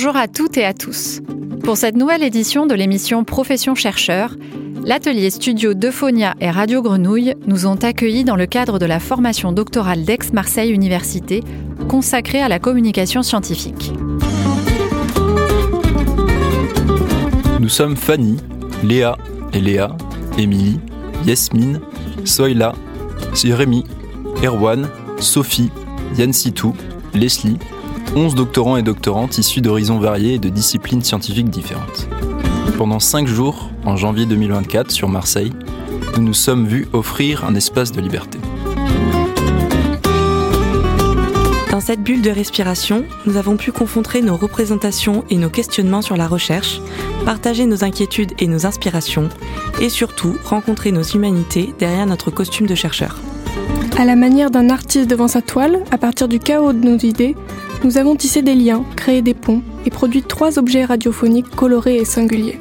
Bonjour à toutes et à tous. Pour cette nouvelle édition de l'émission Profession chercheur, l'atelier studio d'Euphonia et Radio Grenouille nous ont accueillis dans le cadre de la formation doctorale d'Aix-Marseille Université consacrée à la communication scientifique. Nous sommes Fanny, Léa et Léa, Émilie, Yasmine, Soyla, Jérémy, Erwan, Sophie, Yann Sitou, Leslie, 11 doctorants et doctorantes issus d'horizons variés et de disciplines scientifiques différentes. Pendant 5 jours, en janvier 2024, sur Marseille, nous nous sommes vus offrir un espace de liberté. Dans cette bulle de respiration, nous avons pu confronter nos représentations et nos questionnements sur la recherche, partager nos inquiétudes et nos inspirations, et surtout rencontrer nos humanités derrière notre costume de chercheur. À la manière d'un artiste devant sa toile, à partir du chaos de nos idées, nous avons tissé des liens, créé des ponts et produit trois objets radiophoniques colorés et singuliers.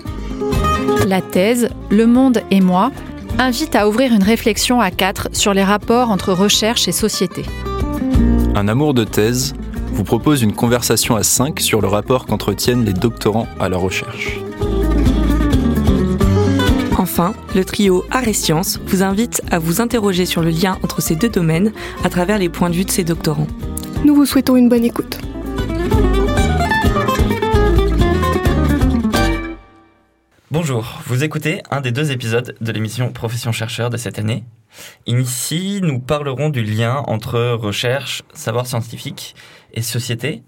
La thèse Le monde et moi invite à ouvrir une réflexion à quatre sur les rapports entre recherche et société. Un amour de thèse vous propose une conversation à cinq sur le rapport qu'entretiennent les doctorants à la recherche. Enfin, le trio Art et Sciences vous invite à vous interroger sur le lien entre ces deux domaines à travers les points de vue de ces doctorants. Nous vous souhaitons une bonne écoute. Bonjour, vous écoutez un des deux épisodes de l'émission Profession chercheur de cette année. Ici, nous parlerons du lien entre recherche, savoir scientifique et société,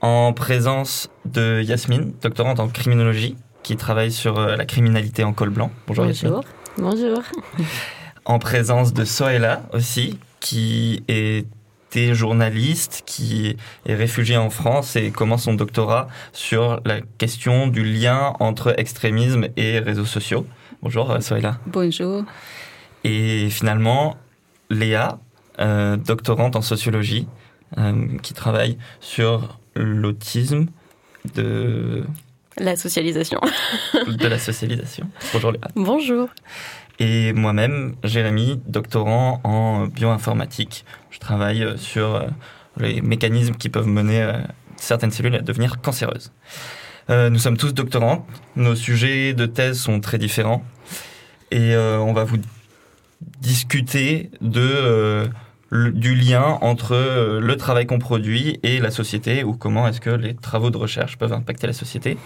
en présence de Yasmine, doctorante en criminologie, qui travaille sur euh, la criminalité en col blanc. Bonjour, Bonjour. Bonjour. En présence de Soela aussi, qui est journaliste qui est réfugié en France et commence son doctorat sur la question du lien entre extrémisme et réseaux sociaux. Bonjour, euh, Soyla. Bonjour. Et finalement, Léa, euh, doctorante en sociologie, euh, qui travaille sur l'autisme de... La socialisation. de la socialisation. Bonjour Léa. Bonjour. Et moi-même, Jérémy, doctorant en bioinformatique. Je travaille euh, sur euh, les mécanismes qui peuvent mener euh, certaines cellules à devenir cancéreuses. nous sommes tous doctorants, nos sujets de thèse sont très différents et on va vous discuter de, du lien entre le travail qu'on produit et la société ou comment est-ce que les travaux de recherche peuvent impacter la société.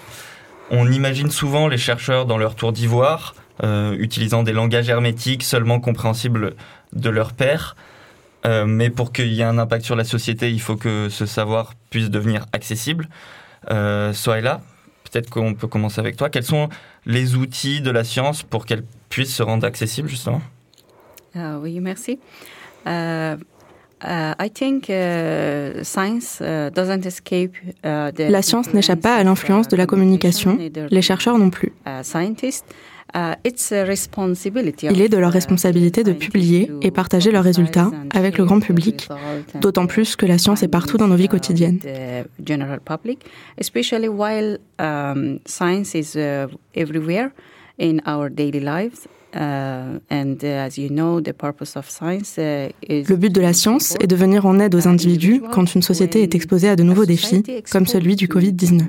On imagine souvent les chercheurs dans leur tour d'ivoire euh, utilisant des langages hermétiques seulement compréhensibles de leur père. Euh, mais pour qu'il y ait un impact sur la société, il faut que ce savoir puisse devenir accessible. Euh, là, peut-être qu'on peut commencer avec toi. Quels sont les outils de la science pour qu'elle puisse se rendre accessible, justement? Ah Oui, merci. Uh, I think, science, doesn't escape, la science n'échappe pas à l'influence de la communication, les chercheurs non plus. Uh, Il est de leur responsabilité de publier et partager leurs résultats avec le grand public, d'autant plus que la science est partout dans nos vies quotidiennes. Le but de la science est de venir en aide aux individus quand une société est exposée à de nouveaux défis, comme celui du Covid-19.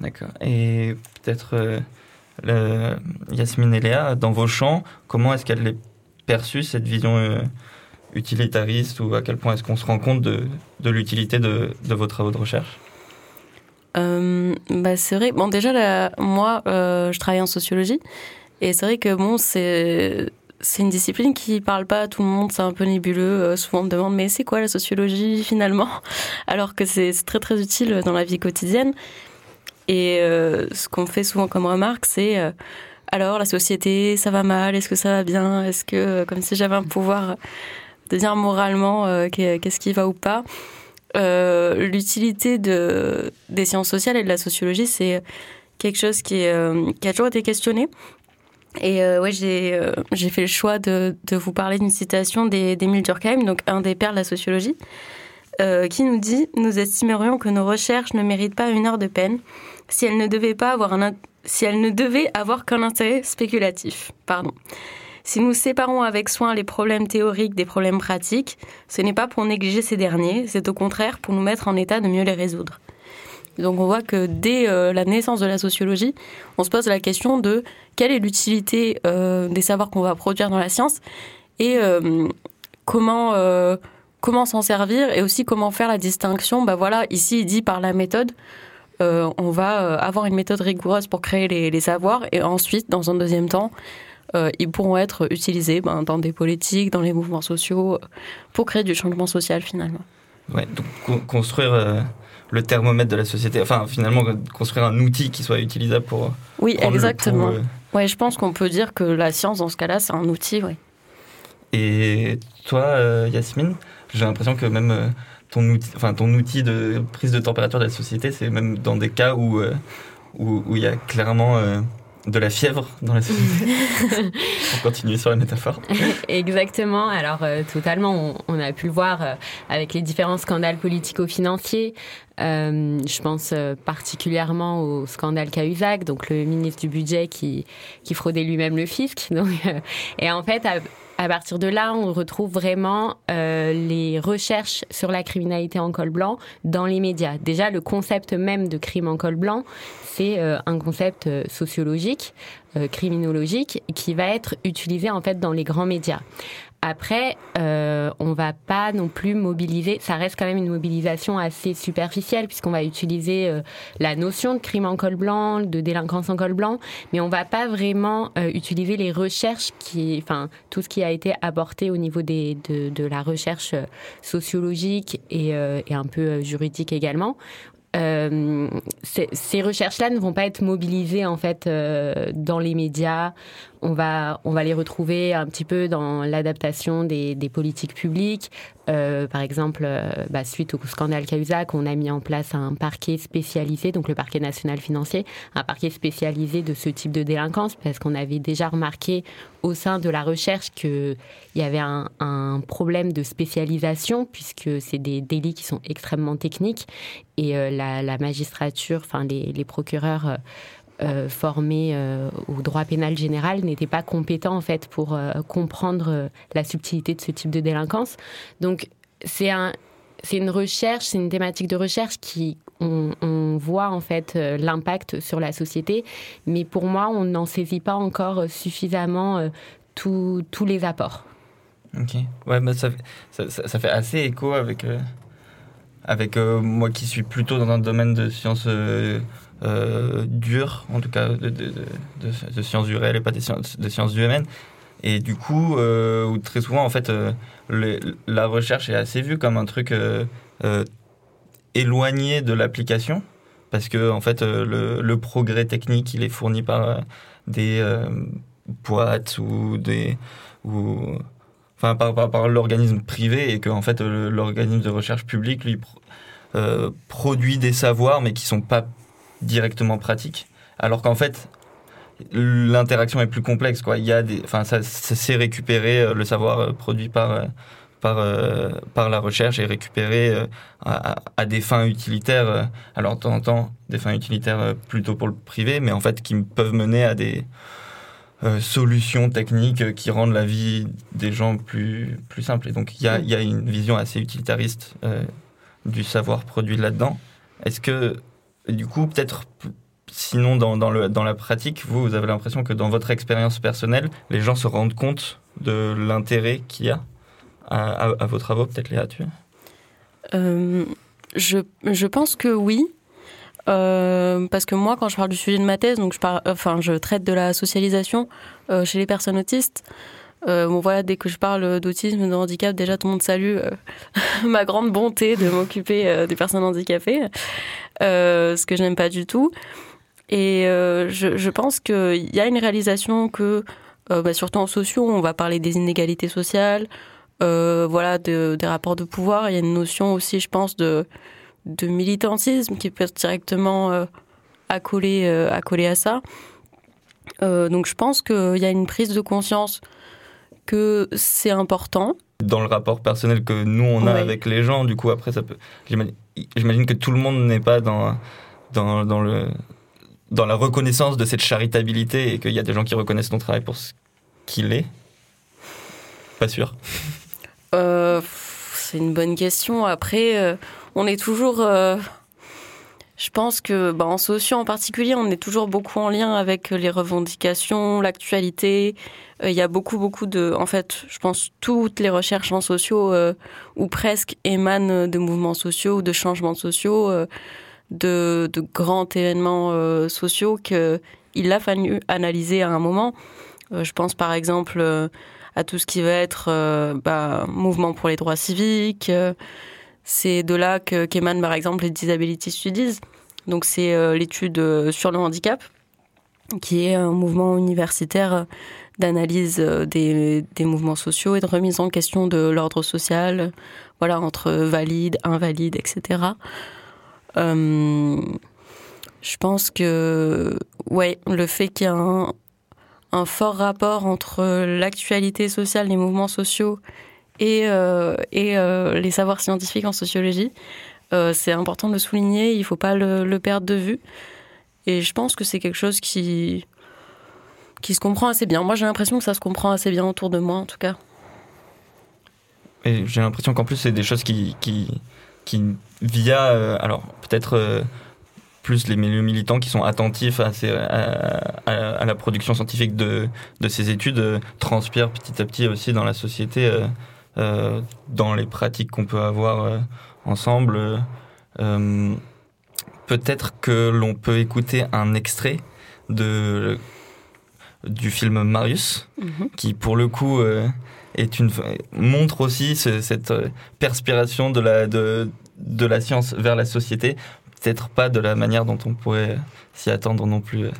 D'accord. Et peut-être euh, Yasmine et Léa, dans vos champs, comment est-ce qu'elle est perçue, cette vision euh, utilitariste, ou à quel point est-ce qu'on se rend compte de, l'utilité de, de, vos travaux de recherche? Euh, bah c'est vrai. Bon, déjà, moi, je travaille en sociologie, et c'est vrai que bon, c'est c'est une discipline qui parle pas à tout le monde, c'est un peu nébuleux. souvent on me demande mais c'est quoi la sociologie finalement? Alors que c'est très très utile dans la vie quotidienne. Et euh, ce qu'on fait souvent comme remarque, c'est euh, alors la société, ça va mal Est-ce que ça va bien Est-ce que, euh, comme si j'avais un pouvoir de dire moralement qu'est-ce qui va ou pas L'utilité de, des sciences sociales et de la sociologie, c'est quelque chose qui, qui a toujours été questionné. Et ouais, j'ai j'ai fait le choix de, de vous parler d'une citation d'Émile Durkheim, donc un des pères de la sociologie, qui nous dit Nous estimerions que nos recherches ne méritent pas une heure de peine si elle ne devait pas avoir un si elle ne devait avoir qu'un intérêt spéculatif. Pardon. Si nous séparons avec soin les problèmes théoriques des problèmes pratiques, ce n'est pas pour négliger ces derniers, c'est au contraire pour nous mettre en état de mieux les résoudre. Donc on voit que dès euh, la naissance de la sociologie, on se pose la question de quelle est l'utilité euh, des savoirs qu'on va produire dans la science et euh, comment comment s'en servir et aussi comment faire la distinction. Bah voilà, ici il dit par la méthode. on va avoir une méthode rigoureuse pour créer les, savoirs et ensuite, dans un deuxième temps, ils pourront être utilisés ben, dans des politiques, dans les mouvements sociaux, pour créer du changement social finalement. Ouais, donc construire le thermomètre de la société. Enfin, finalement, construire un outil qui soit utilisable pour. Oui, exactement. Euh. Ouais, je pense qu'on peut dire que la science, dans ce cas-là, c'est un outil, oui. Et toi, euh, Yasmine, j'ai l'impression que même euh, ton, outil, enfin, ton outil de prise de température de la société, c'est même dans des cas où où il y a clairement de la fièvre dans la société. Pour continuer sur la métaphore. Exactement. Alors, euh, totalement, on, a pu le voir euh, avec les différents scandales politico-financiers. Euh, je pense particulièrement au scandale Cahuzac, donc le ministre du Budget qui, qui fraudait lui-même le fisc. Donc, et en fait, à partir de là, on retrouve vraiment euh, les recherches sur la criminalité en col blanc dans les médias. Déjà, le concept même de crime en col blanc, c'est euh, un concept euh, sociologique, criminologique, qui va être utilisé en fait dans les grands médias. Après, euh, on va pas non plus mobiliser. Ça reste quand même une mobilisation assez superficielle puisqu'on va utiliser euh, la notion de crime en col blanc, de délinquance en col blanc, mais on va pas vraiment euh, utiliser les recherches qui, enfin, tout ce qui a été apporté au niveau des, de, de la recherche sociologique et, euh, et un peu juridique également. Euh, ces recherches-là ne vont pas être mobilisées en fait euh, dans les médias on va, on va les retrouver un petit peu dans l'adaptation des, des, politiques publiques. Euh, par exemple, euh, bah, suite au scandale Cahuzac, on a mis en place un parquet spécialisé, donc le parquet national financier, un parquet spécialisé de ce type de délinquance, parce qu'on avait déjà remarqué au sein de la recherche qu'il y avait un, un, problème de spécialisation, puisque c'est des délits qui sont extrêmement techniques, et euh, la, la, magistrature, enfin les, les procureurs euh, formés euh, au droit pénal général n'étaient pas compétents en fait pour euh, comprendre la subtilité de ce type de délinquance. Donc c'est un, c'est une recherche, c'est une thématique de recherche qui on, voit en fait l'impact sur la société, mais pour moi on n'en saisit pas encore suffisamment tous les apports. Ok, ouais, ça, ça, fait assez écho avec avec moi qui suis plutôt dans un domaine de sciences euh, dures, en tout cas de, sciences du réel et pas des sciences, de sciences humaines. Et du coup, euh, très souvent, en fait, euh, la recherche est assez vue comme un truc euh, euh, éloigné de l'application, parce que en fait, le, progrès technique, il est fourni par des boîtes ou des ou enfin par, par, l'organisme privé, et que en fait, l'organisme de recherche public lui produit des savoirs, mais qui sont pas directement pratique. Alors qu'en fait, l'interaction est plus complexe. Quoi. Il y a enfin, ça, c'est récupéré, euh, le savoir euh, produit par, euh, par, par la recherche et récupéré à, des fins utilitaires. Alors, de temps en temps, des fins utilitaires plutôt pour le privé, mais en fait, qui peuvent mener à des solutions techniques qui rendent la vie des gens plus, plus simple. Et donc, il y a, y a une vision assez utilitariste du savoir produit là-dedans. Est-ce que du coup, peut-être, sinon, dans, dans, le, dans la pratique, vous, vous avez l'impression que dans votre expérience personnelle, les gens se rendent compte de l'intérêt qu'il y a à, vos travaux Peut-être, Léa, tu euh, je, je pense que oui. Euh, parce que moi, quand je parle du sujet de ma thèse, donc je, enfin, je traite de la socialisation euh, chez les personnes autistes. Euh, bon voilà, dès que je parle d'autisme, de handicap, déjà tout le monde salue euh, ma grande bonté de m'occuper euh, des personnes handicapées, ce que je n'aime pas du tout. Et je, je, pense qu'il y a une réalisation que, bah, surtout en sociaux, on va parler des inégalités sociales, voilà, de, des rapports de pouvoir. Il y a une notion aussi, je pense, de, de militantisme qui peut être directement accolée, accolé à ça. donc je pense qu'il y a une prise de conscience que c'est important. Dans le rapport personnel que nous on a avec les gens, du coup après ça peut. J'imagine que tout le monde n'est pas dans, dans, dans, le, dans la reconnaissance de cette charitabilité et qu'il y a des gens qui reconnaissent ton travail pour ce qu'il est. Pas sûr. Euh, c'est une bonne question. Après, euh, on est toujours. euh, je pense que, bah, en socio en particulier, on est toujours beaucoup en lien avec les revendications, l'actualité. Euh, Il y a beaucoup, beaucoup de. En fait, je pense toutes les recherches en sociaux, euh, ou presque, émanent de mouvements sociaux ou de changements sociaux, euh, de, de grands événements euh, sociaux qu'il a fallu analyser à un moment. Euh, je pense par exemple euh, à tout ce qui va être euh, bah, mouvement pour les droits civiques. C'est de là que qu'émanent par exemple les Disability Studies. Donc c'est euh, l'étude euh, sur le handicap, qui est un mouvement universitaire euh, d'analyse des, des mouvements sociaux et de remise en question de l'ordre social, voilà, entre valides, invalides, etc. Je pense que, ouais, le fait qu'il y a un, un fort rapport entre l'actualité sociale, les mouvements sociaux et, euh, euh, les savoirs scientifiques en sociologie, euh, c'est important de le souligner, il ne faut pas le, perdre de vue. Et je pense que c'est quelque chose qui, qui se comprend assez bien. Moi, j'ai l'impression que ça se comprend assez bien autour de moi, en tout cas. Et j'ai l'impression qu'en plus, c'est des choses qui, qui, via, alors peut-être plus les milieux militants qui sont attentifs à, à, la production scientifique de, de ces études, euh, transpirent petit à petit aussi dans la société, dans les pratiques qu'on peut avoir euh, ensemble. euh, euh, peut-être que l'on peut écouter un extrait de, du film Marius qui pour le coup euh, est une montre aussi ce- cette euh, perspiration de la de, de la science vers la société peut-être pas de la manière dont on pourrait s'y attendre non plus euh.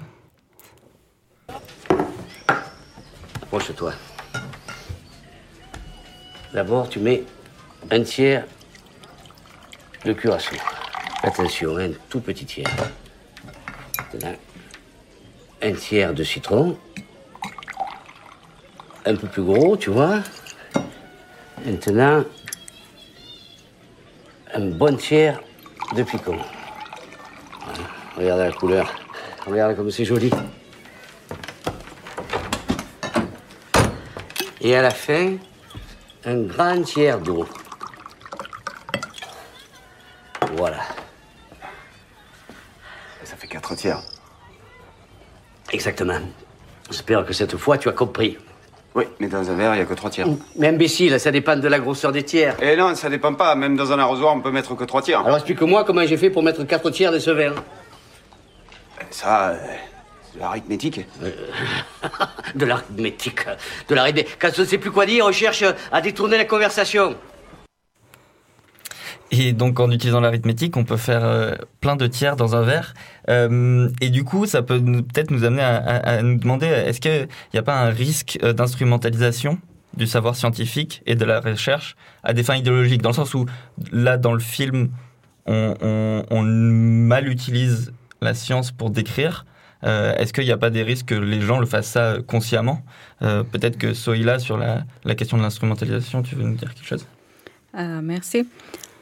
Approche-toi. D'abord, tu mets un tiers de curaçao. Attention, un tout petit tiers. Maintenant, un tiers de citron. Un peu plus gros, tu vois. Maintenant, un bon tiers de picon. Regarde la couleur. Regarde comme c'est joli. Et à la fin, un grand tiers d'eau. Voilà. Ça fait 4 tiers. Exactement. J'espère que cette fois tu as compris. Oui, mais dans un verre, il n'y a que 3 tiers. Mais imbécile, ça dépend de la grosseur des tiers. Et non, ça dépend pas. Même dans un arrosoir, on peut mettre que 3 tiers. Alors explique-moi comment j'ai fait pour mettre 4 tiers de ce verre. Ça, euh, de l'arithmétique. De l'arithmétique. De l'arithmétique. Quand on ne sait plus quoi dire, on cherche à détourner la conversation. et donc en utilisant l'arithmétique on peut faire euh, plein de tiers dans un verre Euh, et du coup ça peut peut-être nous amener à, à- à nous demander est-ce qu'il n'y a pas un risque euh, d'instrumentalisation du savoir scientifique et de la recherche à des fins idéologiques? Dans le sens où là dans le film on, on- on mal utilise la science pour décrire Euh, Est-ce qu'il n'y a pas des risques que les gens le fassent ça consciemment Euh, Peut-être que Soïla, sur la, la question de l'instrumentalisation, tu veux nous dire quelque chose? Uh, merci.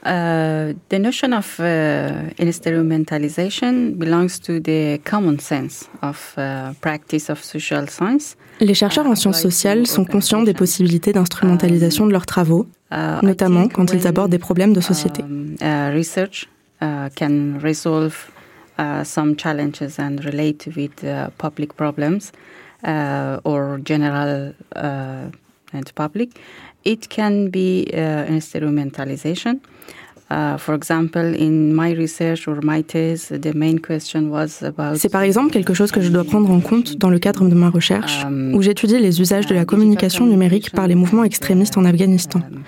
Uh, the notion of uh, instrumentalization belongs to the common sense of uh, practice of social science. Les chercheurs en sciences sociales sont conscients des possibilités d'instrumentalisation de leurs travaux, notamment quand ils when, abordent des problèmes de société. um, uh, research uh, can resolve uh, some challenges and relate with uh, public problems uh, or general uh, and public. It can be uh, instrumentalization. Uh, for example, in my research or my these, the main question was about. C'est par exemple quelque chose que je dois prendre en compte dans le cadre de ma recherche, où j'étudie les usages de la communication numérique par les mouvements extrémistes en Afghanistan. um,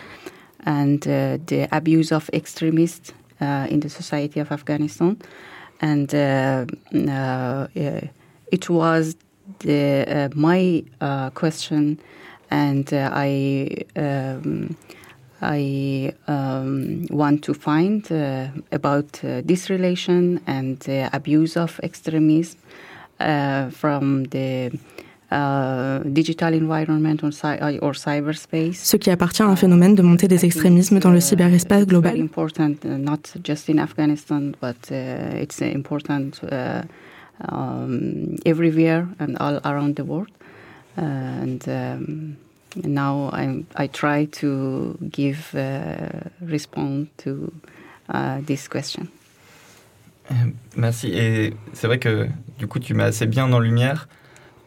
and uh, the abuse of extremists uh, in the society of Afghanistan. And uh, uh, uh, it was the, my question, and I. Um, I um, want to find uh, about uh, this relation and abuse of extremism from the uh, digital environment or, cy- or cyberspace. Ce qui appartient à un phénomène de montée des extrémismes dans le cyberespace Very global. important, uh, not just in Afghanistan, but uh, it's important uh, um, everywhere and all around the world. and um, now I'm, I try to give uh, response to uh, this question. Merci. Et c'est vrai que du coup, tu mets assez bien en lumière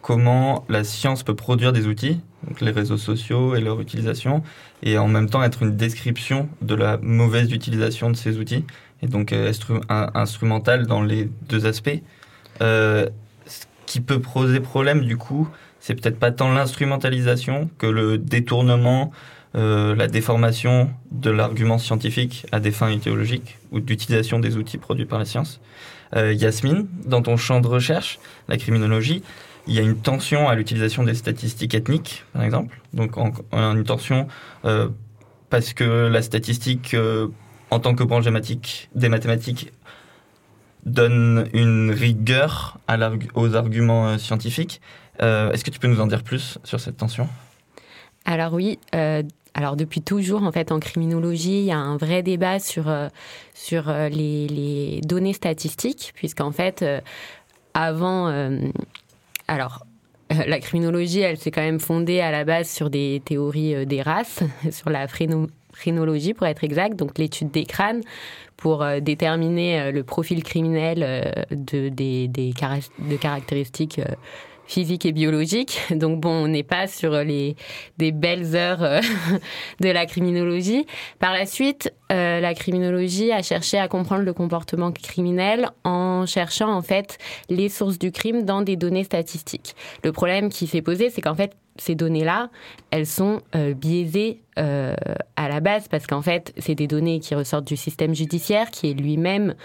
comment la science peut produire des outils, donc les réseaux sociaux et leur utilisation, et en même temps être une description de la mauvaise utilisation de ces outils, et donc être instrumental dans les deux aspects. Euh, ce qui peut poser problème, du coup, c'est peut-être pas tant l'instrumentalisation que le détournement, euh, la déformation de l'argument scientifique à des fins idéologiques ou d'utilisation des outils produits par la science. Euh, Yasmine, dans ton champ de recherche, la criminologie, il y a une tension à l'utilisation des statistiques ethniques, par exemple. Donc, une tension euh, parce que la statistique, euh, en tant que branche des mathématiques, donne une rigueur aux arguments euh, scientifiques. Est-ce que tu peux nous en dire plus sur cette tension? Alors oui, alors depuis toujours, en fait, en criminologie, il y a un vrai débat sur, sur les, données statistiques, puisqu'en fait, avant, alors, euh, la criminologie, elle s'est quand même fondée à la base sur des théories euh, des races, sur la phrénologie pour être exact, donc l'étude des crânes pour euh, déterminer le profil criminel de, des, des, de caractéristiques physique et biologique. Donc bon, on n'est pas sur les des belles heures euh, de la criminologie. Par la suite, euh, la criminologie a cherché à comprendre le comportement criminel en cherchant en fait les sources du crime dans des données statistiques. Le problème qui s'est posé, c'est qu'en fait ces données-là, elles sont euh, biaisées à la base parce qu'en fait, c'est des données qui ressortent du système judiciaire qui est lui-même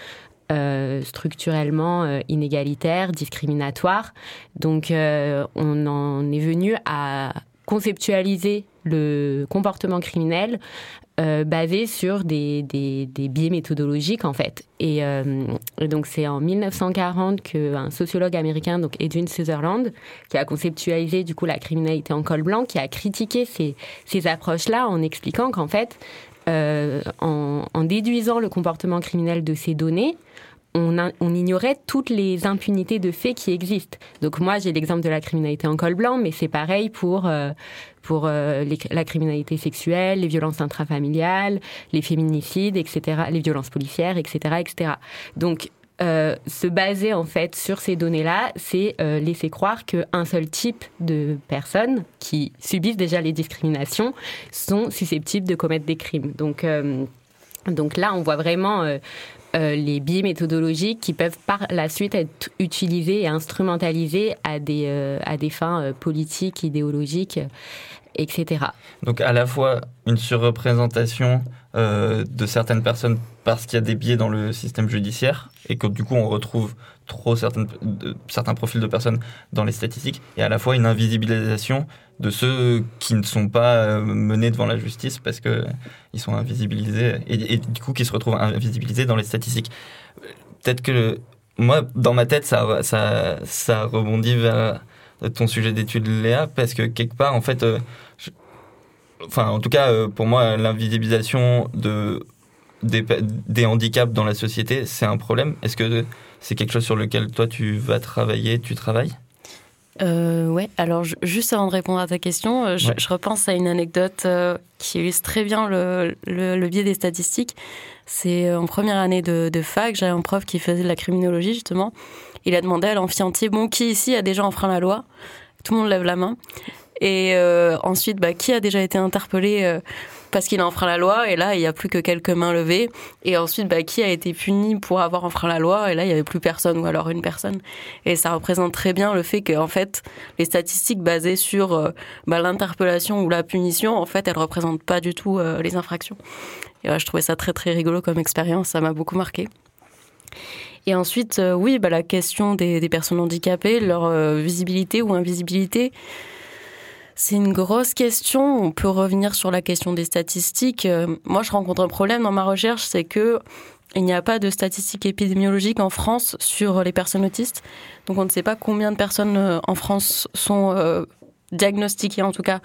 euh, structurellement euh, inégalitaire, discriminatoire. Donc euh, on en est venu à conceptualiser le comportement criminel basé sur des, des, biais méthodologiques en fait. Et, donc c'est en 1940 qu'un sociologue américain, donc Edwin Sutherland, qui a conceptualisé du coup la criminalité en col blanc, qui a critiqué ces, ces approches-là en expliquant qu'en fait, en, en, déduisant le comportement criminel de ces données, on, ignorait toutes les impunités de faits qui existent. Donc moi, j'ai l'exemple de la criminalité en col blanc, mais c'est pareil pour euh, pour euh, la criminalité sexuelle, les violences intrafamiliales, les féminicides, etc., les violences policières, etc., etc. Donc euh, se baser en fait sur ces données-là, c'est laisser croire qu'un seul type de personnes qui subissent déjà les discriminations sont susceptibles de commettre des crimes. Donc donc là, on voit vraiment euh, les biais méthodologiques qui peuvent par la suite être utilisés et instrumentalisés à des, euh, à des fins euh, politiques, idéologiques, etc. Donc à la fois une surreprésentation de certaines personnes parce qu'il y a des biais dans le système judiciaire et que du coup on retrouve trop certaines, certains profils de personnes dans les statistiques et à la fois une invisibilisation de ceux qui ne sont pas euh, menés devant la justice parce que ils sont invisibilisés et, du coup qui se retrouvent invisibilisés dans les statistiques. Peut-être que moi, dans ma tête, ça, ça, ça rebondit vers ton sujet d'étude, Léa, parce que quelque part, en fait, euh, enfin, en tout cas, euh, pour moi, l'invisibilisation de des, des, handicaps dans la société, c'est un problème? Est-ce que c'est quelque chose sur lequel toi tu vas travailler, tu travailles? Euh, ouais, alors juste avant de répondre à ta question, euh, je, repense à une anecdote euh, qui illustre très bien le, le, biais des statistiques. C'est euh, en première année de, de fac, j'avais un prof qui faisait de la criminologie justement. Il a demandé à l'amphi entier, bon, qui ici a déjà enfreint la loi? Tout le monde lève la main. Et ensuite, bah, qui a déjà été interpellé parce qu'il a enfreint la loi, et là, il n'y a plus que quelques mains levées. Et ensuite, bah, qui a été puni pour avoir enfreint la loi, et là, il n'y avait plus personne, ou alors une personne. Et ça représente très bien le fait qu'en fait, les statistiques basées sur euh, bah, l'interpellation ou la punition, en fait, elles représentent pas du tout euh, les infractions. Et je trouvais ça très, très rigolo comme expérience, ça m'a beaucoup marqué. Et ensuite, euh, oui, bah, la question des, personnes handicapées, leur visibilité ou invisibilité, c'est une grosse question. On peut revenir sur la question des statistiques. Euh, moi, je rencontre un problème dans ma recherche, c'est que il n'y a pas de statistiques épidémiologiques en France sur les personnes autistes. Donc, on ne sait pas combien de personnes euh, en France sont euh, diagnostiquées, en tout cas,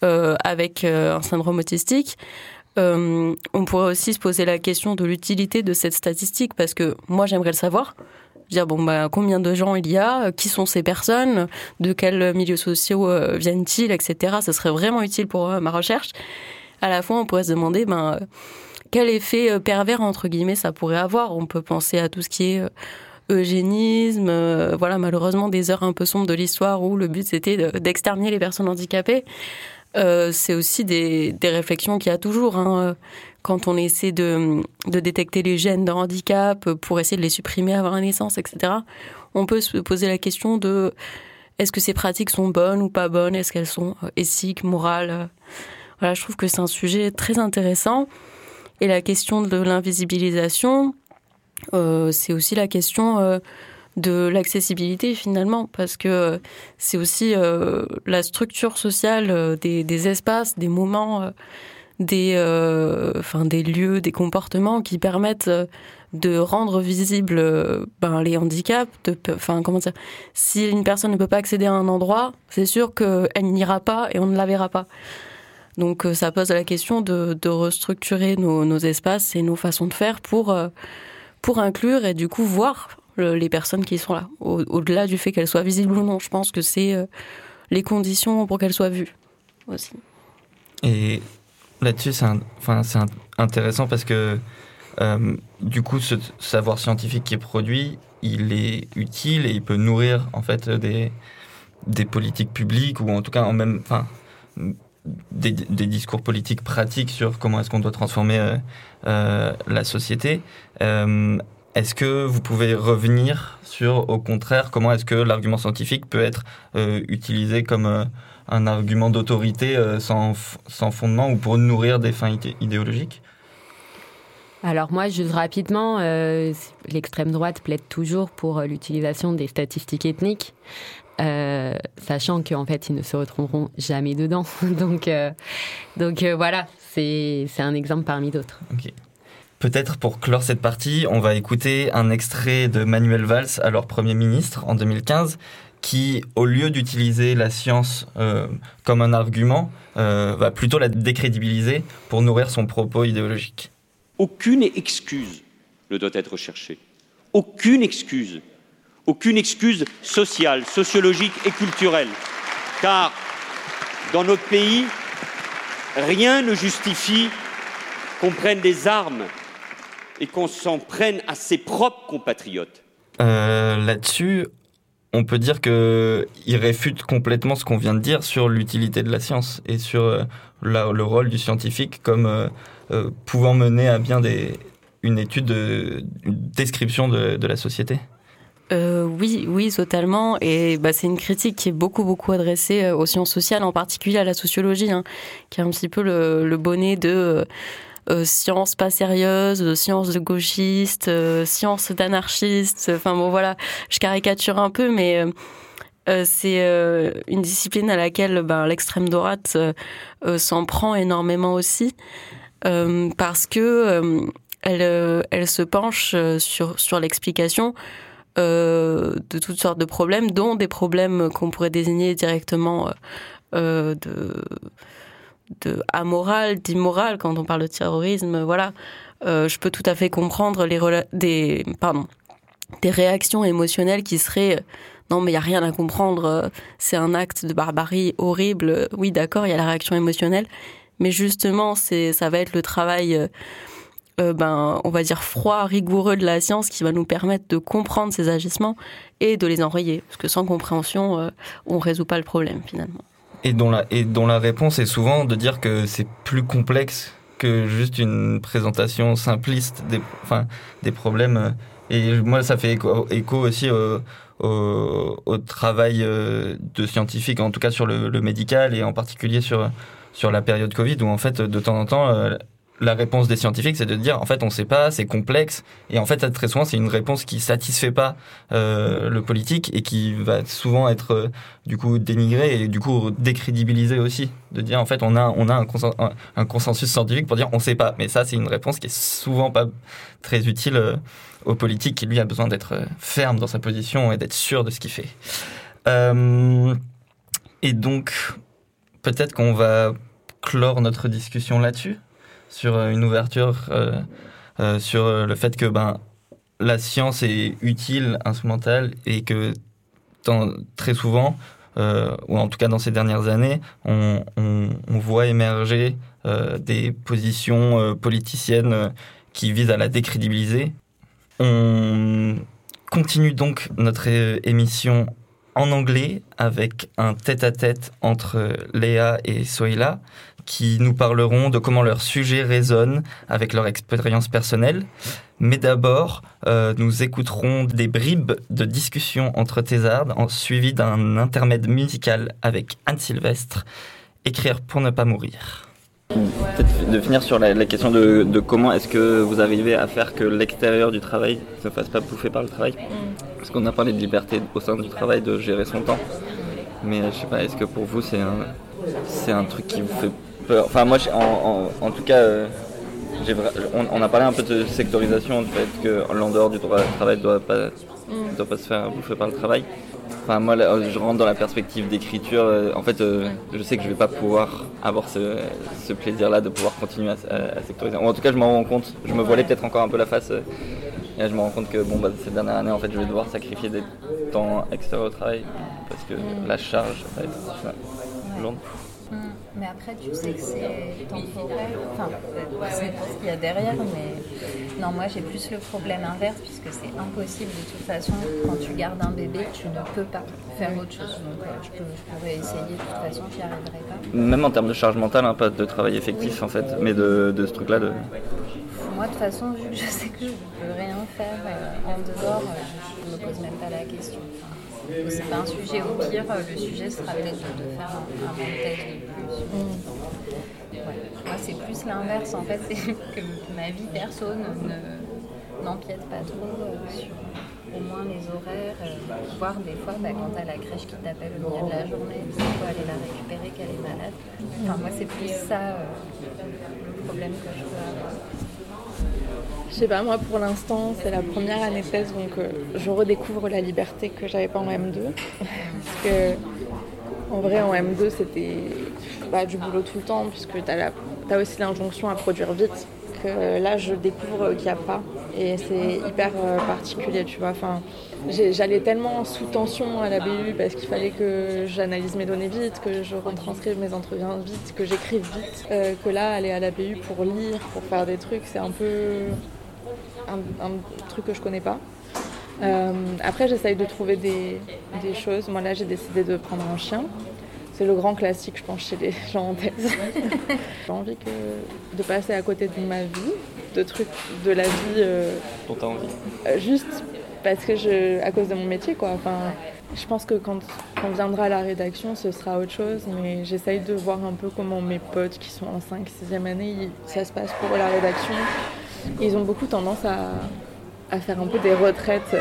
avec un syndrome autistique. on pourrait aussi se poser la question de l'utilité de cette statistique, parce que moi, j'aimerais le savoir dire bon bah combien de gens il y a, qui sont ces personnes, de quels milieux sociaux viennent-ils, etc. Ce serait vraiment utile pour ma recherche. À la fois, on pourrait se demander ben quel effet pervers entre guillemets ça pourrait avoir. On peut penser à tout ce qui est eugénisme, euh, voilà malheureusement des heures un peu sombres de l'histoire où le but c'était d'exterminer les personnes handicapées. Euh, c'est aussi des, réflexions qu'il y a toujours hein, quand on essaie de, détecter les gènes de handicap pour essayer de les supprimer avant la naissance, etc. On peut se poser la question de est-ce que ces pratiques sont bonnes ou pas bonnes, est-ce qu'elles sont euh, éthiques, morales? Voilà, je trouve que c'est un sujet très intéressant. Et la question de l'invisibilisation, euh, c'est aussi la question euh, de l'accessibilité finalement, parce que c'est aussi euh, la structure sociale des, espaces, des moments, des, enfin, des lieux, des comportements qui permettent de rendre visibles ben, les handicaps. enfin, comment dire Si une personne ne peut pas accéder à un endroit, c'est sûr qu'elle n'ira pas et on ne la verra pas. Donc ça pose la question de, restructurer nos, nos, espaces et nos façons de faire pour pour inclure et du coup voir les personnes qui sont là, au-delà du fait qu'elles soient visibles ou non. Je pense que c'est euh, les conditions pour qu'elles soient vues aussi. Et là-dessus, c'est enfin, intéressant parce que euh, du coup, ce savoir scientifique qui est produit, il est utile et il peut nourrir en fait des, des politiques publiques ou en tout cas en même, enfin, des, des, discours politiques pratiques sur comment est-ce qu'on doit transformer euh, la société. Euh, est-ce que vous pouvez revenir sur, au contraire, comment est-ce que l'argument scientifique peut être utilisé comme un argument d'autorité sans, sans, fondement ou pour nourrir des fins idéologiques? Alors moi, juste rapidement, l'extrême droite plaide toujours pour l'utilisation des statistiques ethniques. Euh, sachant qu'en fait, ils ne se retrouveront jamais dedans. donc, euh, donc euh, voilà, c'est un exemple parmi d'autres. Peut-être pour clore cette partie, on va écouter un extrait de Manuel Valls, alors Premier ministre en 2015, qui, au lieu d'utiliser la science comme un argument, va plutôt la décrédibiliser pour nourrir son propos idéologique. Aucune excuse ne doit être cherchée. Aucune excuse aucune excuse sociale, sociologique et culturelle. Car dans notre pays, rien ne justifie qu'on prenne des armes et qu'on s'en prenne à ses propres compatriotes. Euh, là-dessus, on peut dire qu'il réfute complètement ce qu'on vient de dire sur l'utilité de la science et sur euh, le rôle du scientifique comme euh, pouvant mener à bien des, une étude, une description de la société. Euh, oui, oui, totalement. Et bah, c'est une critique qui est beaucoup, beaucoup adressée aux sciences sociales, en particulier à la sociologie, hein, qui est un petit peu le, bonnet de euh, sciences pas sérieuses, sciences de gauchistes, sciences d'anarchistes. Enfin bon, voilà, je caricature un peu, mais c'est une discipline à laquelle ben, l'extrême droite s'en prend énormément aussi, parce que elle, se penche sur, l'explication euh, de toutes sortes de problèmes, dont des problèmes qu'on pourrait désigner directement euh, euh, de, de amoral, d'immoral quand on parle de terrorisme. Voilà, je peux tout à fait comprendre les des pardon des réactions émotionnelles qui seraient non mais il y a rien à comprendre, c'est un acte de barbarie horrible. Oui, d'accord, il y a la réaction émotionnelle, mais justement, c'est ça va être le travail euh, ben, on va dire, froid, rigoureux de la science qui va nous permettre de comprendre ces agissements et de les enrayer. Parce que sans compréhension, euh, on ne résout pas le problème finalement. Et dont, la, et dont la réponse est souvent de dire que c'est plus complexe que juste une présentation simpliste des, enfin, des problèmes. Et moi, ça fait écho, aussi au, au, travail euh, de scientifiques, en tout cas sur le, le, médical et en particulier sur, sur la période Covid, où en fait, de temps en temps, la réponse des scientifiques, c'est de dire en fait on ne sait pas, c'est complexe, et en fait très souvent c'est une réponse qui satisfait pas euh, le politique et qui va souvent être euh, du coup dénigrée et du coup décrédibilisée aussi, de dire en fait on a on a un, consensus, scientifique pour dire on ne sait pas, mais ça c'est une réponse qui est souvent pas très utile euh, au politique qui lui a besoin d'être ferme dans sa position et d'être sûr de ce qu'il fait. et donc peut-être qu'on va clore notre discussion là-dessus? Sur euh, une ouverture euh, euh, sur le fait que ben la science est utile, instrumentale, et que très souvent, ou en tout cas dans ces dernières années, on, voit émerger des positions politiciennes qui visent à la décrédibiliser. On continue donc notre émission en anglais avec un tête-à-tête entre Léa et Soïla qui nous parleront de comment leur sujet résonne avec leur expérience personnelle. Mais d'abord, euh, nous écouterons des bribes de discussion entre thésardes, en suivi d'un intermède musical avec Anne Sylvestre, Écrire pour ne pas mourir. Peut-être de finir sur la, question de, comment est-ce que vous arrivez à faire que l'extérieur du travail ne se fasse pas bouffer par le travail. Parce qu'on a parlé de liberté au sein du travail, de gérer son temps. Mais je sais pas, est-ce que pour vous c'est un truc qui vous fait Enfin moi, en, tout cas, euh, on, a parlé un peu de sectorisation, du fait que l'en dehors du travail ne doit pas, mm. doit pas se faire bouffer par le travail. Enfin, moi, je rentre dans la perspective d'écriture. Euh, en fait, euh, je sais que je vais pas pouvoir avoir ce, plaisir-là de pouvoir continuer à, sectoriser. en tout cas, je m'en rends compte. Je me voilais peut-être encore un peu la face. Euh, et je me rends compte que bon, bah, ces dernières années, en fait, je vais devoir sacrifier des temps extérieurs au travail parce que mm. la charge va être lourde. Mais après, tu sais que c'est temporaire. Enfin, c'est ce qu'il y a derrière, mais non, moi j'ai plus le problème inverse, puisque c'est impossible de toute façon, quand tu gardes un bébé, tu ne peux pas faire autre chose. Donc euh, je, pourrais essayer, de toute façon, j'y arriverai pas. Même en termes de charge mentale, hein, pas de travail effectif en fait, mais de, ce truc-là. De... Moi, de toute façon, vu que je sais que je ne peux rien faire euh, en dehors, euh, je ne me pose même pas la question. C'est pas un sujet au pire, le sujet sera peut-être de faire un, un de moi, c'est plus l'inverse, en fait, c'est que ma vie perso n'empiète pas trop euh, sur au moins les horaires, euh, voire des fois bah, quand t'as la crèche qui t'appelle au milieu de la journée, il faut aller la récupérer qu'elle est malade. Enfin, moi, c'est plus ça euh, le problème que je. Je sais pas, moi pour l'instant c'est la première année de thèse donc je redécouvre la liberté que j'avais pas en M2. Parce que en vrai en M2 c'était pas du boulot tout le temps, puisque tu as, as, aussi l'injonction à produire vite, que là je découvre qu'il n'y a pas. Et c'est hyper euh, particulier, tu vois. Enfin, J'allais tellement sous tension à la BU parce qu'il fallait que j'analyse mes données vite, que je retranscrive mes entretiens vite, que j'écrive vite, euh, que là, aller à la BU pour lire, pour faire des trucs, c'est un peu un, truc que je connais pas. Euh, après, j'essaye de trouver des, des, choses. Moi, là, j'ai décidé de prendre un chien c'est le grand classique, je pense, chez les gens en thèse. J'ai envie que, de passer à côté de ma vie, de trucs de la vie. Euh, Dont t'as envie euh, Juste parce que je, à cause de mon métier, quoi. Enfin, je pense que quand on viendra à la rédaction, ce sera autre chose, mais j'essaye de voir un peu comment mes potes qui sont en 5 6e année, ça se passe pour la rédaction. Ils ont beaucoup tendance à, à faire un peu des retraites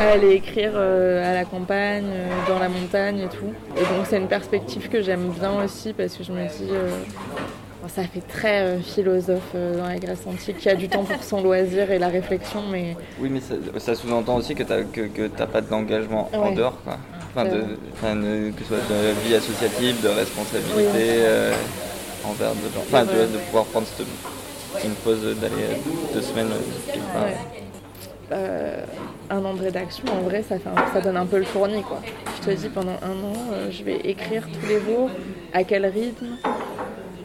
aller écrire euh, à la campagne, euh, dans la montagne et tout. Et donc c'est une perspective que j'aime bien aussi parce que je me dis, euh, ça fait très philosophe dans la Grèce antique, qui a du temps pour son loisir et la réflexion, mais... Oui, mais ça, sous-entend aussi que tu n'as que, pas d'engagement en dehors, quoi. Enfin, de, que ce soit de vie associative, de responsabilité envers de gens. Enfin, de, pouvoir prendre une pause d'aller deux semaines un an de rédaction, en vrai, ça, donne un peu le tournis. Quoi. Je te dis, pendant un an, euh, je vais écrire tous les jours, à quel rythme.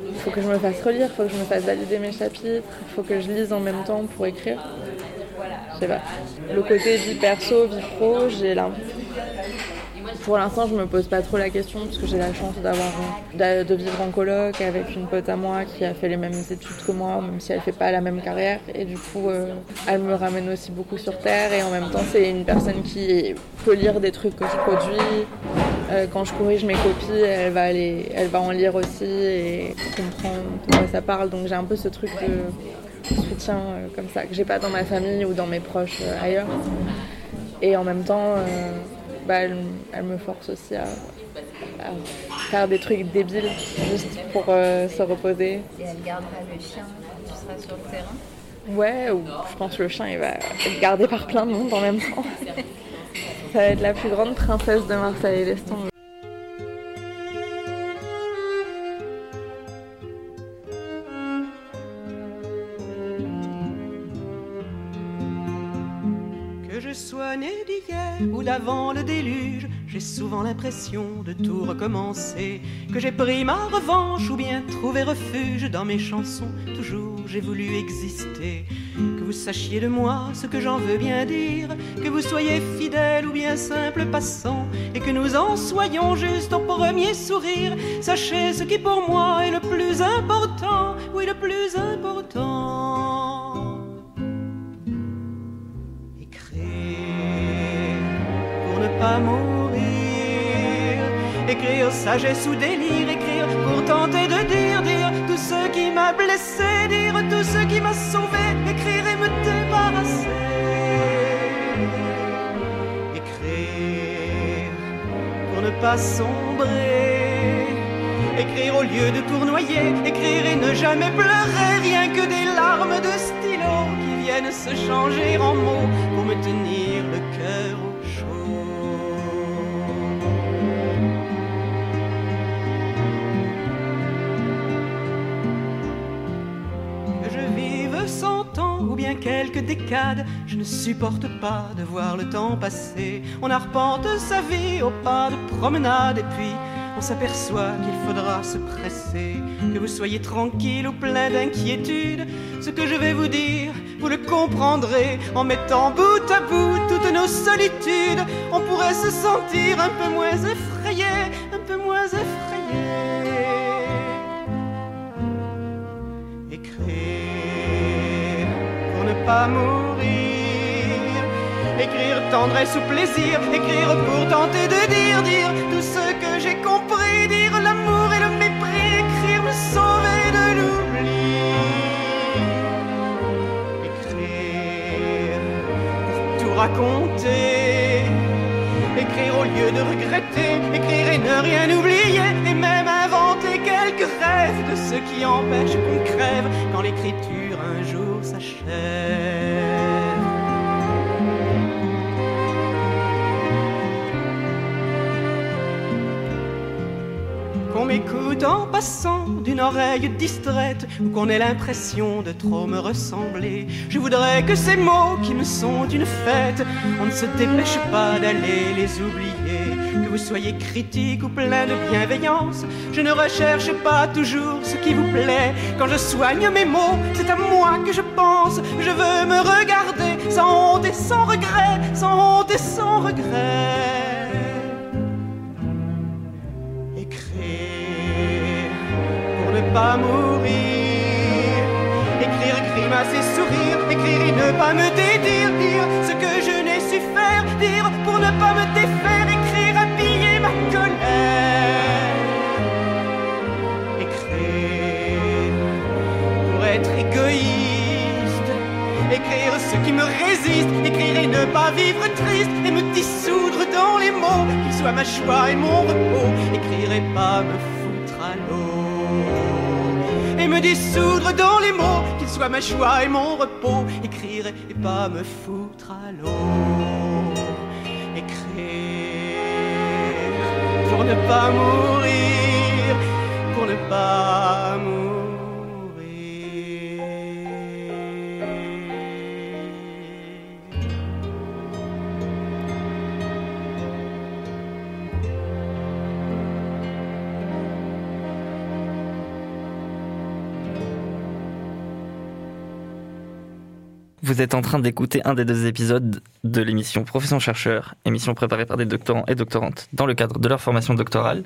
Il faut que je me fasse relire, il faut que je me fasse valider mes chapitres, il faut que je lise en même temps pour écrire. Je sais pas. Le côté vie perso, vie pro, j'ai l'impression pour l'instant, je me pose pas trop la question parce que j'ai la chance d'avoir de vivre en coloc avec une pote à moi qui a fait les mêmes études que moi, même si elle fait pas la même carrière. Et du coup, euh, elle me ramène aussi beaucoup sur terre. Et en même temps, c'est une personne qui peut lire des trucs que je produis. Euh, quand je corrige mes copies, elle va aller, elle va en lire aussi et comprendre de quoi ça parle. Donc j'ai un peu ce truc de soutien euh, comme ça que j'ai pas dans ma famille ou dans mes proches ailleurs. Et en même temps bah, elle, me force aussi à, faire des trucs débiles juste pour euh, se reposer. Et elle gardera le chien quand tu seras sur le terrain? Ouais, ou je pense que le chien il va être gardé par plein de monde en même temps. Ça va être la plus grande princesse de Marseille, laisse tomber. D'avant le déluge, j'ai souvent l'impression de tout recommencer. Que j'ai pris ma revanche ou bien trouvé refuge dans mes chansons. Toujours j'ai voulu exister. Que vous sachiez de moi ce que j'en veux bien dire. Que vous soyez fidèle ou bien simple passant. Et que nous en soyons juste au premier sourire. Sachez ce qui pour moi est le plus important. Oui, le plus important. Mourir. Écrire sagesse ou délire. Écrire pour tenter de dire, dire tout ce qui m'a blessé. Dire tout ce qui m'a sauvé. Écrire et me débarrasser. Écrire pour ne pas sombrer. Écrire au lieu de tournoyer, écrire et ne jamais pleurer, rien que des larmes de stylo qui viennent se changer en mots pour me tenir le cœur quelques décades, je ne supporte pas de voir le temps passer. On arpente sa vie au pas de promenade et puis on s'aperçoit qu'il faudra se presser. Que vous soyez tranquille ou plein d'inquiétude, ce que je vais vous dire, vous le comprendrez en mettant bout à bout toutes nos solitudes. On pourrait se sentir un peu moins effrayé, un peu moins effrayé. Écrire tendresse ou plaisir, écrire pour tenter de dire, dire tout ce que j'ai compris, dire l'amour et le mépris, écrire me sauver de l'oubli. Écrire pour tout raconter, écrire au lieu de regretter, écrire et ne rien oublier, et même inventer quelques rêves de ce qui empêche qu'on crève. Quand l'écriture Qu'on m'écoute en passant d'une oreille distraite ou qu'on ait l'impression de trop me ressembler. Je voudrais que ces mots qui me sont une fête, on ne se dépêche pas d'aller les oublier. Que vous soyez critique ou plein de bienveillance, je ne recherche pas toujours ce qui vous plaît. Quand je soigne mes mots, c'est à moi que je pense. Je veux me regarder sans honte et sans regret, sans honte et sans regret. Écrire pour ne pas mourir. Écrire, grimacer, sourire. Écrire et ne pas me dédire. Dire ce que je n'ai su faire. Dire pour ne pas me défaire. Ma colère. Écrire pour être égoïste. Écrire ce qui me résiste. Écrire et ne pas vivre triste. Et me dissoudre dans les mots. Qu'ils soient ma joie et mon repos. Écrire et pas me foutre à l'eau. Et me dissoudre dans les mots. Qu'ils soient ma joie et mon repos. Écrire et pas me foutre à l'eau. Écrire pour ne pas mourir. Pour ne pas mourir. Vous êtes en train d'écouter un des deux épisodes de l'émission Profession chercheur, émission préparée par des doctorants et doctorantes dans le cadre de leur formation doctorale.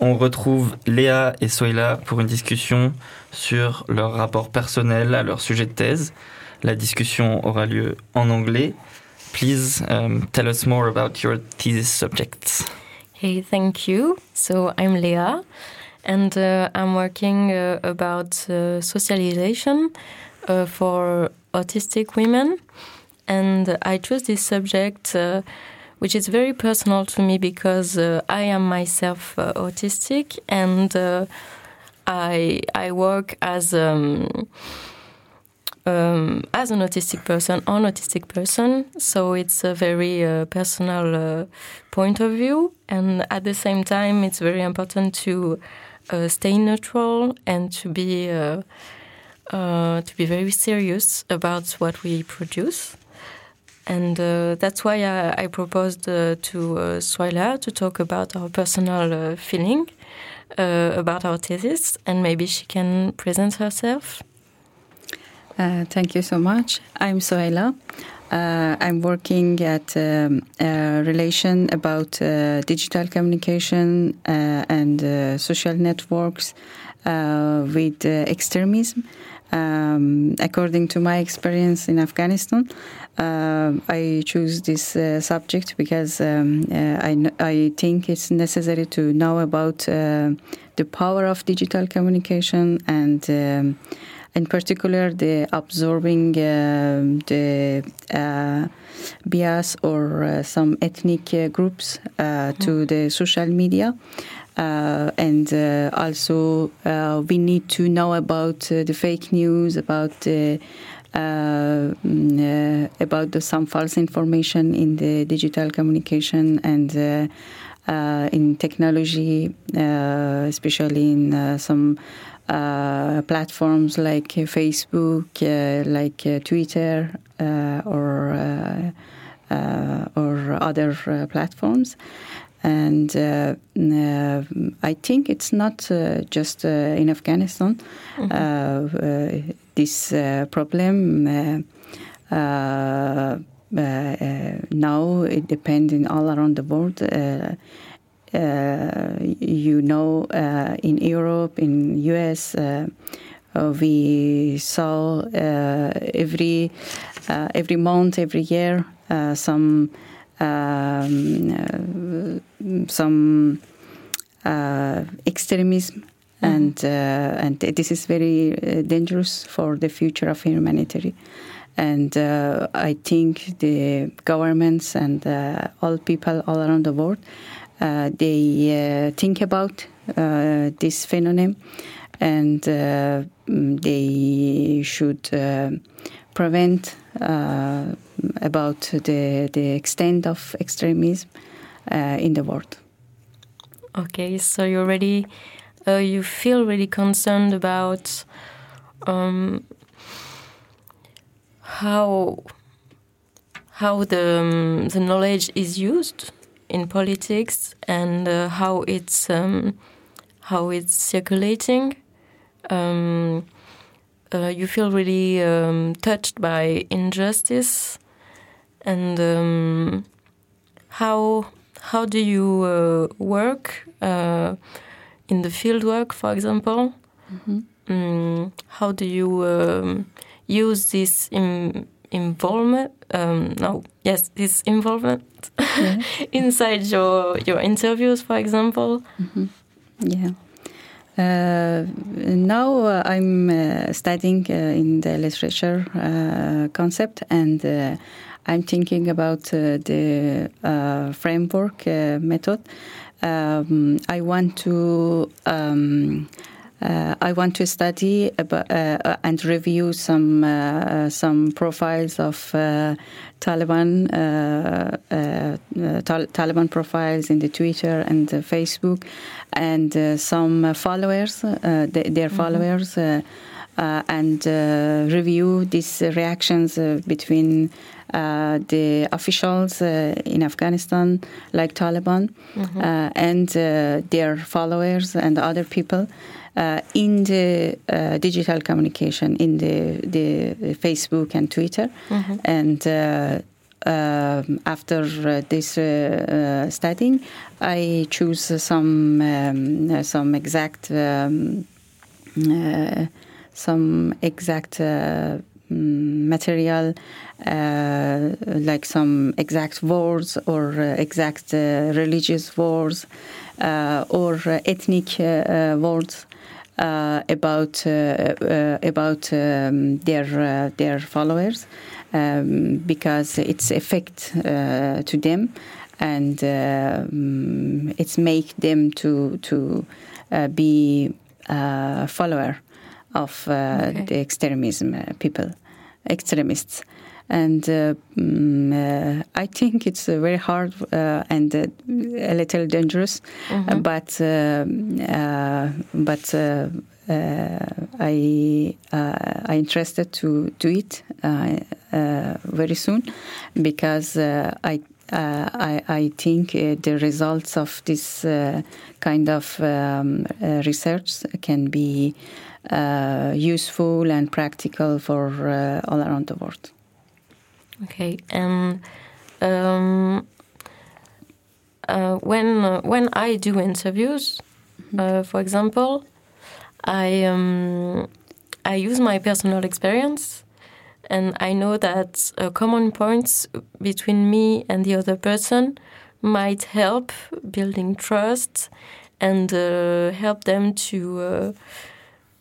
On retrouve Léa et Soïla pour une discussion sur leur rapport personnel à leur sujet de thèse. La discussion aura lieu en anglais. Please um, tell us more about your thesis subjects. Hey, thank you. So I'm Leah, and uh, I'm working uh, about uh, socialization uh, for autistic women. And I chose this subject, uh, which is very personal to me because uh, I am myself uh, autistic, and uh, I I work as um, um, as an autistic person, an autistic person. So it's a very uh, personal uh, point of view, and at the same time, it's very important to stay neutral and to be uh, to be very serious about what we produce. And uh, that's why I, I proposed uh, to uh, to talk about our personal uh, feeling uh, about our thesis, and maybe she can present herself. Uh, thank you so much. I'm Sohaila. I'm working at um, a relation about digital communication and social networks with extremism. Um, according to my experience in Afghanistan, uh, I choose this uh, subject because um, uh, I, I think it's necessary to know about uh, the power of digital communication and um, in particular the absorbing um the uh, bias or uh, some ethnic uh, groups uh, to the social media. Uh, and uh, also, uh, we need to know about uh, the fake news, about the uh, mm, uh, about the, some false information in the digital communication and uh, uh, in technology, uh, especially in uh, some uh, platforms like uh, Facebook, uh, like uh, Twitter, uh, or or other uh, platforms. And I think it's not uh, just uh, in Afghanistan. Uh, uh, this uh, problem uh, uh, uh, now it depends in all around the world. Uh, you know, uh, in Europe, in US, uh, we saw uh, every uh, every month, every year, uh, some um, uh, some uh, extremism, and uh, and this is very uh, dangerous for the future of humanity. And uh, I think the governments and uh, all people all around the world they uh, think about uh, this phenomenon, and uh, mm, they should uh, prevent uh, about the the extent of extremism uh, in the world. Okay, so you already uh, you feel really concerned about um, how how the um, the knowledge is used in politics and uh, how it's um, how it's circulating. Um, uh, you feel really um, touched by injustice, and um, how how do you uh, work uh, in the field work, for example? Mhm. Mm, how do you um, use this in, involvement? Um, no, yes, this involvement inside your your interviews, for example. Mhm. Yeah. Uh, now uh, I'm uh, studying uh, in the literature uh, concept, and uh, I'm thinking about uh, the uh, framework uh, method. Um, I want to. Um, uh, I want to study about, uh, and review some uh, some profiles of uh, Taliban uh, uh, Tal- Taliban profiles in the Twitter and the Facebook, and some followers, uh, th- their followers, uh, uh, and uh, review these reactions uh, between the officials uh, in Afghanistan, like Taliban, Mhm. uh, and uh, their followers and other people uh, in the uh, digital communication, in the, the Facebook and Twitter. Mhm. And uh, um, after uh, this uh, uh, studying, I choose some um, uh, some exact um, uh, some exact uh, material, uh, like some exact words or uh, exact uh, religious words uh, or ethnic words. About about um, their their followers um, because it's effect to them and um, it's make them to to be uh, follower of uh, Okay. the extremism uh, people extremists and uh, I think it's uh, very hard uh, and uh, a little dangerous, Mhm. uh, but um, uh, but uh, uh, I uh, I interested to do it. Uh, very soon because I uh, I, I, think uh, the results of this uh, kind of um, research can be useful and practical for all around the world. Okay, and um, when when I do interviews, mm-hmm. for example, I um, I use my personal experience and I know that uh, common points between me and the other person might help building trust and uh, help them to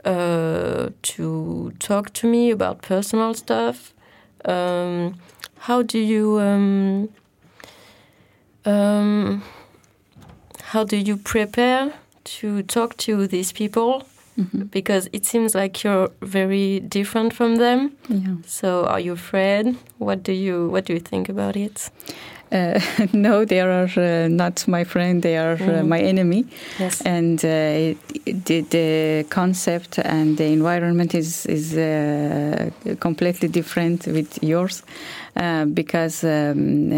uh, to talk to me about personal stuff. Um, how do you um, um, how do you prepare to talk to these people? mm-hmm. because it seems like you're very different from them. Yeah. So, are you afraid? What do you What do you think about it? Uh, no, they are uh, not my friend. They are mm. uh, my enemy. Yes. And uh, the, the, concept and the environment is is uh, completely different with yours, uh, because um,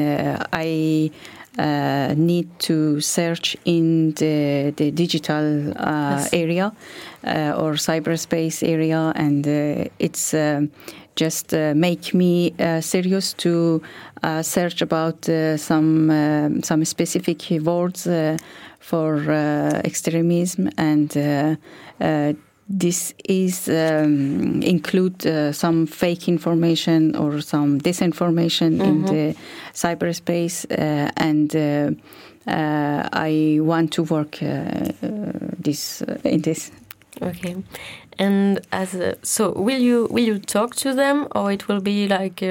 I uh, need to search in the, the digital uh, yes. area uh, or cyberspace area, and uh, it's um, just uh, make me uh, serious to search about some some specific words for extremism and this is um, include uh, some fake information or some disinformation mm-hmm. in the cyberspace, uh, and uh, uh I want to work uh, uh, this in this. Okay, and as a, so, will you will you talk to them, or it will be like?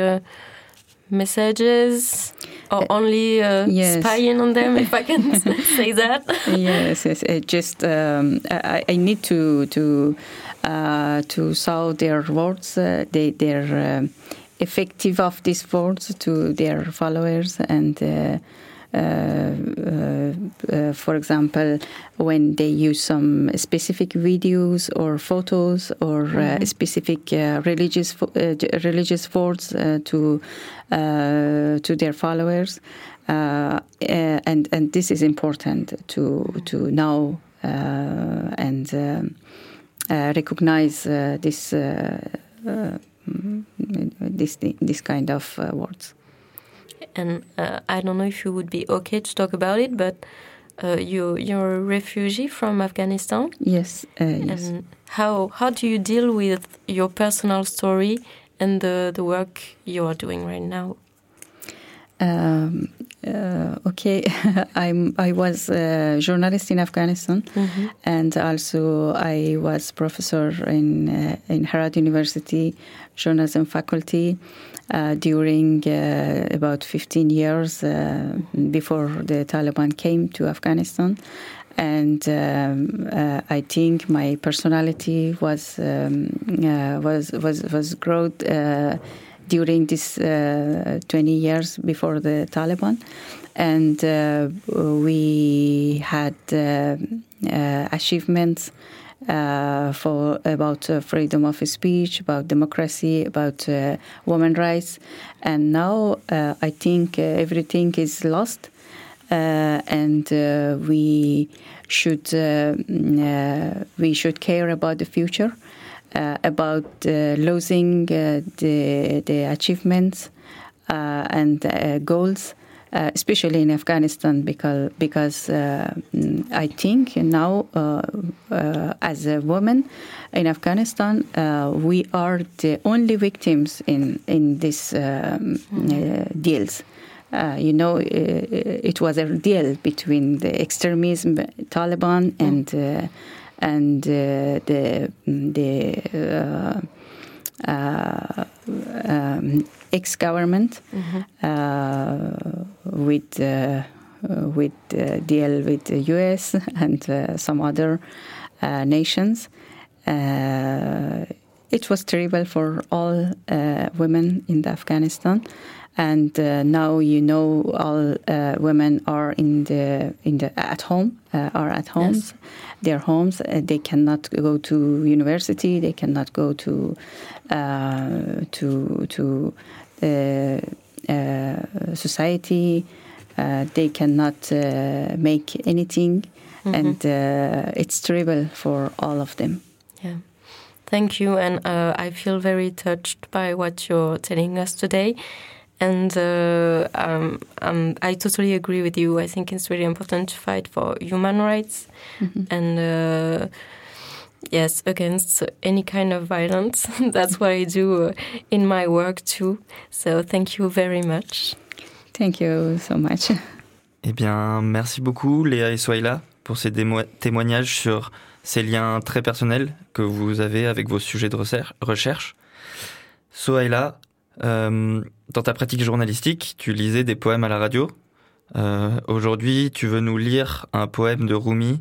messages or only uh, yes. spying on them, if I can say that. yes, yes. It just um, I, I, need to to uh, to saw their words, uh, they, their um, effective of these words to their followers and. Uh, uh, uh, for example, when they use some specific videos or photos or uh, mm-hmm. specific uh, religious uh, religious words to to their followers, and and this is important to to know and um, recognize this. Mm, this this kind of words and uh, I don't know if you would be okay to talk about it, but uh, you you're a refugee from Afghanistan. Yes, uh, yes. And how how do you deal with your personal story and the the work you are doing right now? Um, uh, okay, I'm. I was a journalist in Afghanistan, mm -hmm. and also I was professor in uh, in Herat University, journalism faculty, uh, during uh, about 15 years uh, before the Taliban came to Afghanistan. And um, uh, I think my personality was um, uh, was was was growth during this 20 years before the Taliban, and we had achievements uh, for about uh, freedom of speech, about democracy, about uh, women rights, and now uh, I think uh, everything is lost, uh, and we should we should care about the future, about losing the the achievements and goals uh, especially in Afghanistan, because because uh, I think now uh, uh as a woman in Afghanistan, uh, we are the only victims in in these um, uh, deals. you know, it was a deal between the extremism, Taliban, mm. and and the the. Um, ex-government mm-hmm. uh, with uh, with uh, deal with the U.S. and some other nations. it was terrible for all women in Afghanistan and uh, now you know all uh, women are in the in the at home uh, are at homes yes. their homes they cannot go to university they cannot go to to to uh, uh, society. Uh, they cannot uh, make anything, Mhm. and uh, it's terrible for all of them. Yeah. Thank you. And uh, I feel very touched by what you're telling us today. And uh, um, um, I totally agree with you. I think it's really important to fight for human rights and, uh, yes, against any kind of violence. That's what I do in my work too. So thank you very much. Thank you so much. Eh bien, merci beaucoup Léa et Soaila pour ces témoignages sur ces liens très personnels que vous avez avec vos sujets de recherche. Soaila, euh, dans ta pratique journalistique, tu lisais des poèmes à la radio. Euh, Aujourd'hui, tu veux nous lire un poème de Rumi.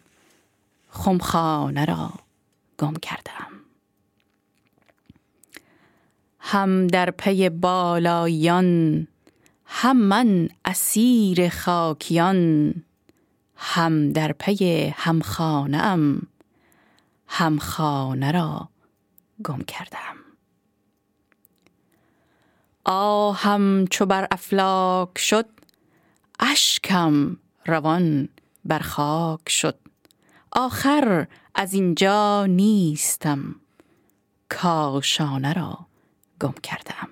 خمخانه را گم کرده ام هم در پی بالایان هم من اسیر خاکیان هم در پی همخانه را گم کردم. آهم چو بر افلاک شد اشکم روان بر خاک شد. آخر از اینجا نیستم. کاشانه را گم کردم.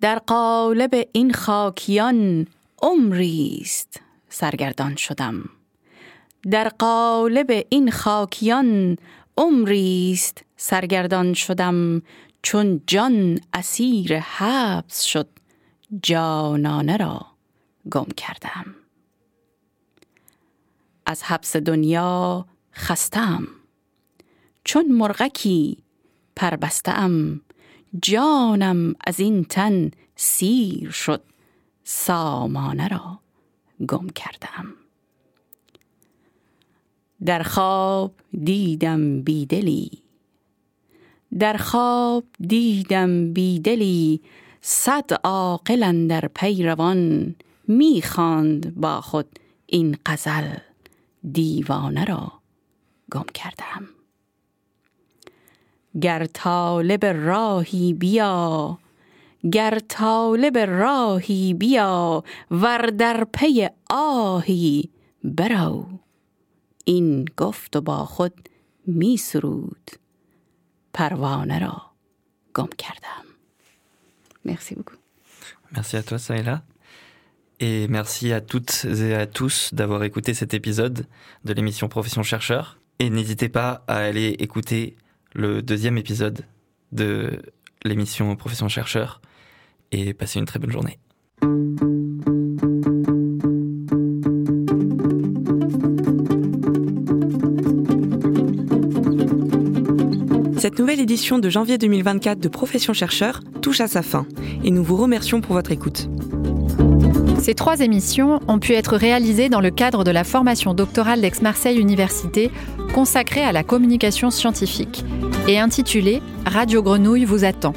در قالب این خاکیان عمریست سرگردان شدم. در قالب این خاکیان عمریست سرگردان شدم. چون جان اسیر حبس شد جانانه را گم کردم. از حبس دنیا خستم. چون مرغکی پربستم جانم از این تن سیر شد سامانه را گم کردم. در خواب دیدم بیدلی در خواب دیدم بیدلی صد عاقل در پیروان می‌خواند با خود این غزل. دیوانه را گم کردم گر طالب راهی بیا گر طالب راهی بیا ور در پی آهی برو این گفت و با خود می سرود پروانه را گم کردم مرسی. Merci à toi, Saïla. Et merci à toutes et à tous d'avoir écouté cet épisode de l'émission Profession Chercheur. Et n'hésitez pas à aller écouter le deuxième épisode de l'émission Profession Chercheur. Et passez une très bonne journée. Cette nouvelle édition de janvier 2024 de Profession Chercheur touche à sa fin et nous vous remercions pour votre écoute. Ces trois émissions ont pu être réalisées dans le cadre de la formation doctorale d'Aix-Marseille Université consacrée à la communication scientifique et intitulée Radio Grenouille vous attend.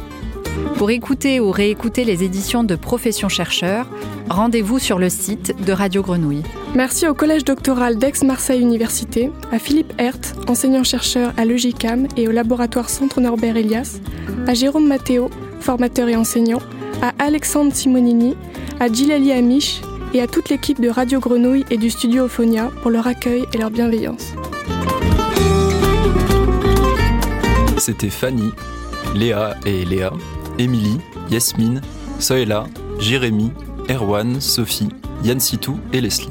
Pour écouter ou réécouter les éditions de Profession Chercheur, rendez-vous sur le site de Radio Grenouille. Merci au Collège doctoral d'Aix-Marseille Université, à Philippe Hert, enseignant-chercheur à l'EGICAM et au laboratoire Centre Norbert Elias, à Jérôme Matteo, formateur et enseignant, à Alexandre Simonini, à Gilali Amish et à toute l'équipe de Radio Grenouille et du studio Ophonia pour leur accueil et leur bienveillance. C'était Fanny, Léa et Léa, Émilie, Yasmine, Soela, Jérémy, Erwan, Sophie, Yann Sitou et Leslie.